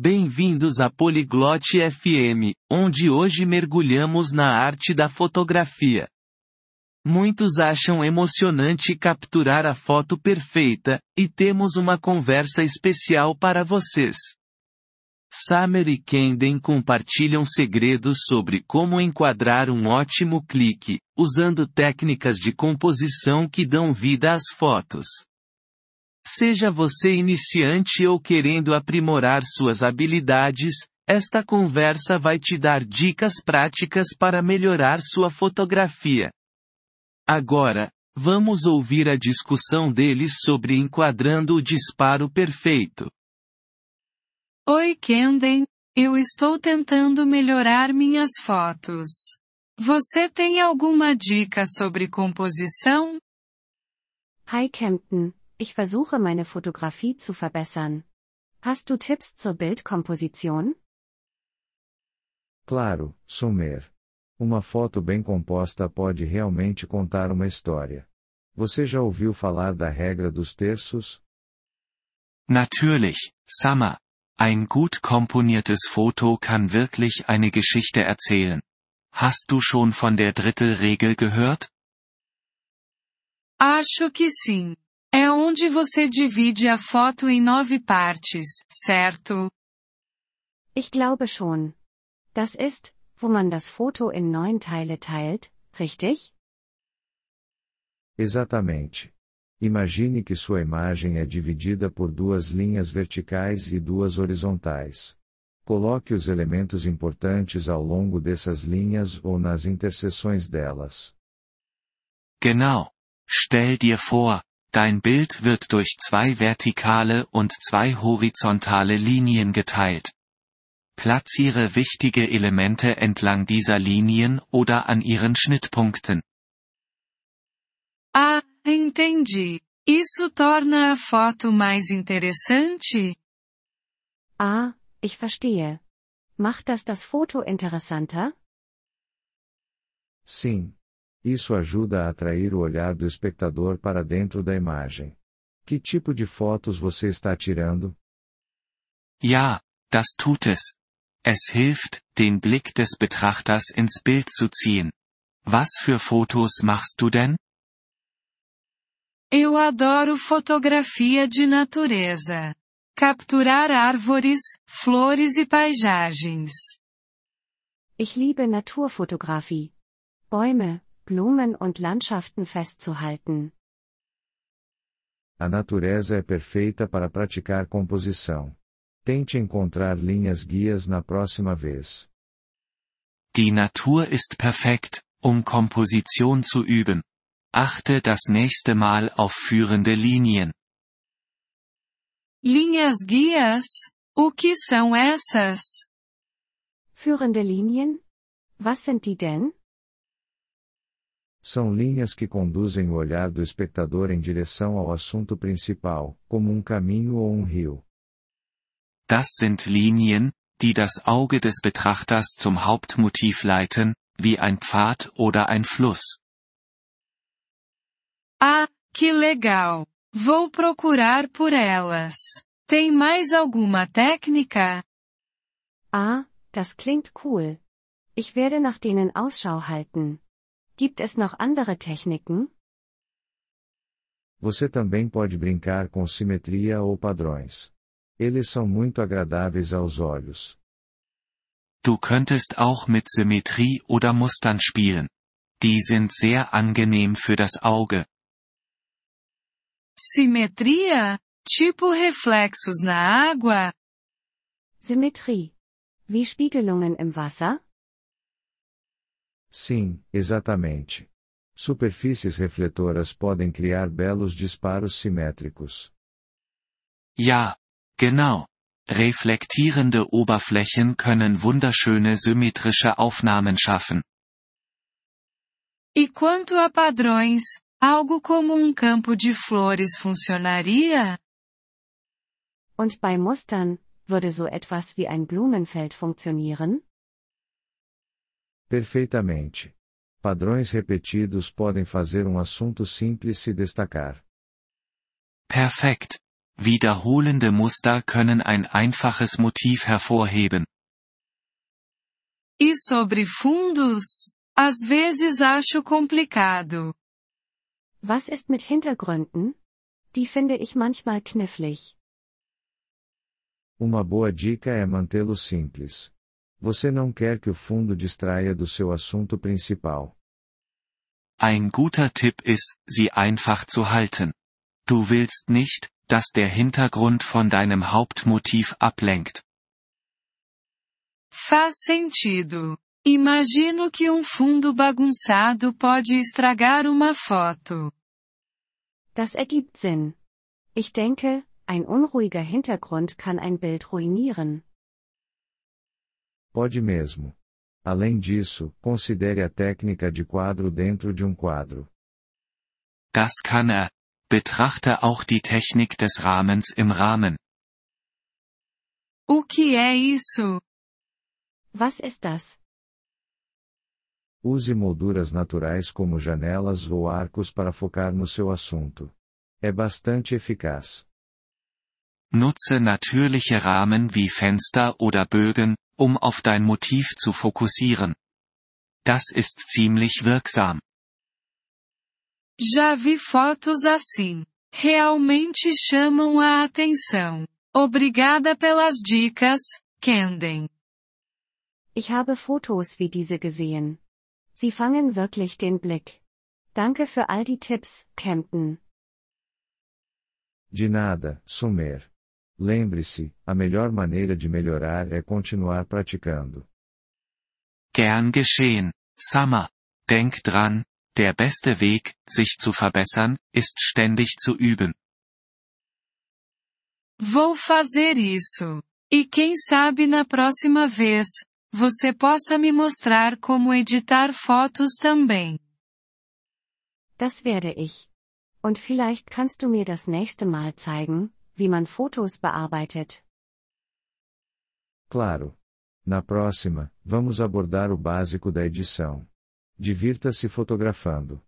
Bem-vindos a Polyglot FM, onde hoje mergulhamos na arte da fotografia. Muitos acham emocionante capturar a foto perfeita, e temos uma conversa especial para vocês. Summer e Kenden compartilham segredos sobre como enquadrar um ótimo clique, usando técnicas de composição que dão vida às fotos. Seja você iniciante ou querendo aprimorar suas habilidades, esta conversa vai te dar dicas práticas para melhorar sua fotografia. Agora, vamos ouvir a discussão deles sobre enquadrando o disparo perfeito. Oi Kenden, eu estou tentando melhorar minhas fotos. Você tem alguma dica sobre composição? Hi Kempton, ich versuche meine Fotografie zu verbessern. Hast du Tipps zur Bildkomposition? Claro, Sumer. Uma foto bem composta pode realmente contar uma história. Você já ouviu falar da regra dos terços? Natürlich, Summer. Ein gut komponiertes Foto kann wirklich eine Geschichte erzählen. Hast du schon von der Drittelregel gehört? Acho que sim. É onde você divide a foto em nove partes, certo? Ich glaube schon. Das ist, wo man das Foto in neun Teile teilt, richtig? Exatamente. Imagine que sua imagem é dividida por duas linhas verticais e duas horizontais. Coloque os elementos importantes ao longo dessas linhas ou nas interseções delas. Genau. Stell dir vor, dein Bild wird durch zwei vertikale und zwei horizontale Linien geteilt. Platziere wichtige Elemente entlang dieser Linien oder an ihren Schnittpunkten. Ah, entendi. Isso torna a foto mais interessante? Ah, ich verstehe. Macht das das Foto interessanter? Sim. Isso ajuda a atrair o olhar do espectador para dentro da imagem. Que tipo de fotos você está tirando? Ja, das tut es. Es hilft, den Blick des Betrachters ins Bild zu ziehen. Was für Fotos machst du denn? Eu adoro fotografia de natureza. Capturar árvores, flores e paisagens. Ich liebe Naturfotografie. Bäume, Blumen und Landschaften festzuhalten. A natureza é perfeita para praticar composição. Tente encontrar linhas guias na próxima vez. Die Natur ist perfekt, um Komposition zu üben. Achte das nächste Mal auf führende Linien. Linhas guias? O que são essas? Führende Linien? Was sind die denn? São linhas que conduzem o olhar do espectador em direção ao assunto principal, como um caminho ou um rio. Das sind Linien, die das Auge des Betrachters zum Hauptmotiv leiten, wie ein Pfad oder ein Fluss. Ah, que legal! Vou procurar por elas. Tem mais alguma técnica? Ah, das klingt cool. Ich werde nach denen Ausschau halten. Gibt es noch andere Techniken? Você também pode brincar com simetria ou padrões. Eles são muito agradáveis aos olhos. Du könntest auch mit Symmetrie oder Mustern spielen. Die sind sehr angenehm für das Auge. Simetria? Tipo reflexos na água? Symmetrie. Wie Spiegelungen im Wasser? Sim, exatamente. Superfícies refletoras podem criar belos disparos simétricos. Ja, genau. Reflektierende Oberflächen können wunderschöne symmetrische Aufnahmen schaffen. E quanto a padrões, algo como um campo de flores funcionaria? Und bei Mustern, würde so etwas wie ein Blumenfeld funktionieren? Perfeitamente. Padrões repetidos podem fazer um assunto simples se destacar. Perfekt. Wiederholende Muster können ein einfaches Motiv hervorheben. E sobre fundos? Às vezes acho complicado. Was ist mit Hintergründen? Die finde ich manchmal knifflig. Uma boa dica é mantê-lo simples. Você não quer que o fundo distraia do seu assunto principal. Ein guter Tipp ist, sie einfach zu halten. Du willst nicht, dass der Hintergrund von deinem Hauptmotiv ablenkt. Faz sentido. Imagino que um fundo bagunçado pode estragar uma foto. Das ergibt Sinn. Ich denke, ein unruhiger Hintergrund kann ein Bild ruinieren. Pode mesmo. Além disso, considere a técnica de quadro dentro de um quadro. Das kann er. Betrachte auch die Technik des Rahmens im Rahmen. O que é isso? Was ist das? Use molduras naturais como janelas ou arcos para focar no seu assunto. É bastante eficaz. Nutze natürliche Rahmen wie Fenster oder Bögen, um auf dein Motiv zu fokussieren. Das ist ziemlich wirksam. Já vi fotos assim. Realmente chamam a atenção. Obrigada pelas dicas, Kenden. Ich habe Fotos wie diese gesehen. Sie fangen wirklich den Blick. Danke für all die Tipps, Camden. De nada, Sumer. Lembre-se, a melhor maneira de melhorar é continuar praticando. Gern geschehen, Summer. Denk dran, der beste Weg, sich zu verbessern, ist ständig zu üben. Vou fazer isso. E quem sabe na próxima vez, você possa me mostrar como editar fotos também. Das werde ich. Und vielleicht kannst du mir das nächste Mal zeigen, wie man Fotos bearbeitet. Claro. Na próxima, vamos abordar o básico da edição. Divirta-se fotografando.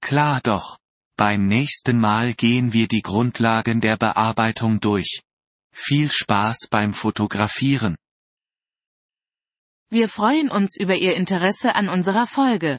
Klar doch. Beim nächsten Mal gehen wir die Grundlagen der Bearbeitung durch. Viel Spaß beim Fotografieren. Wir freuen uns über Ihr Interesse an unserer Folge.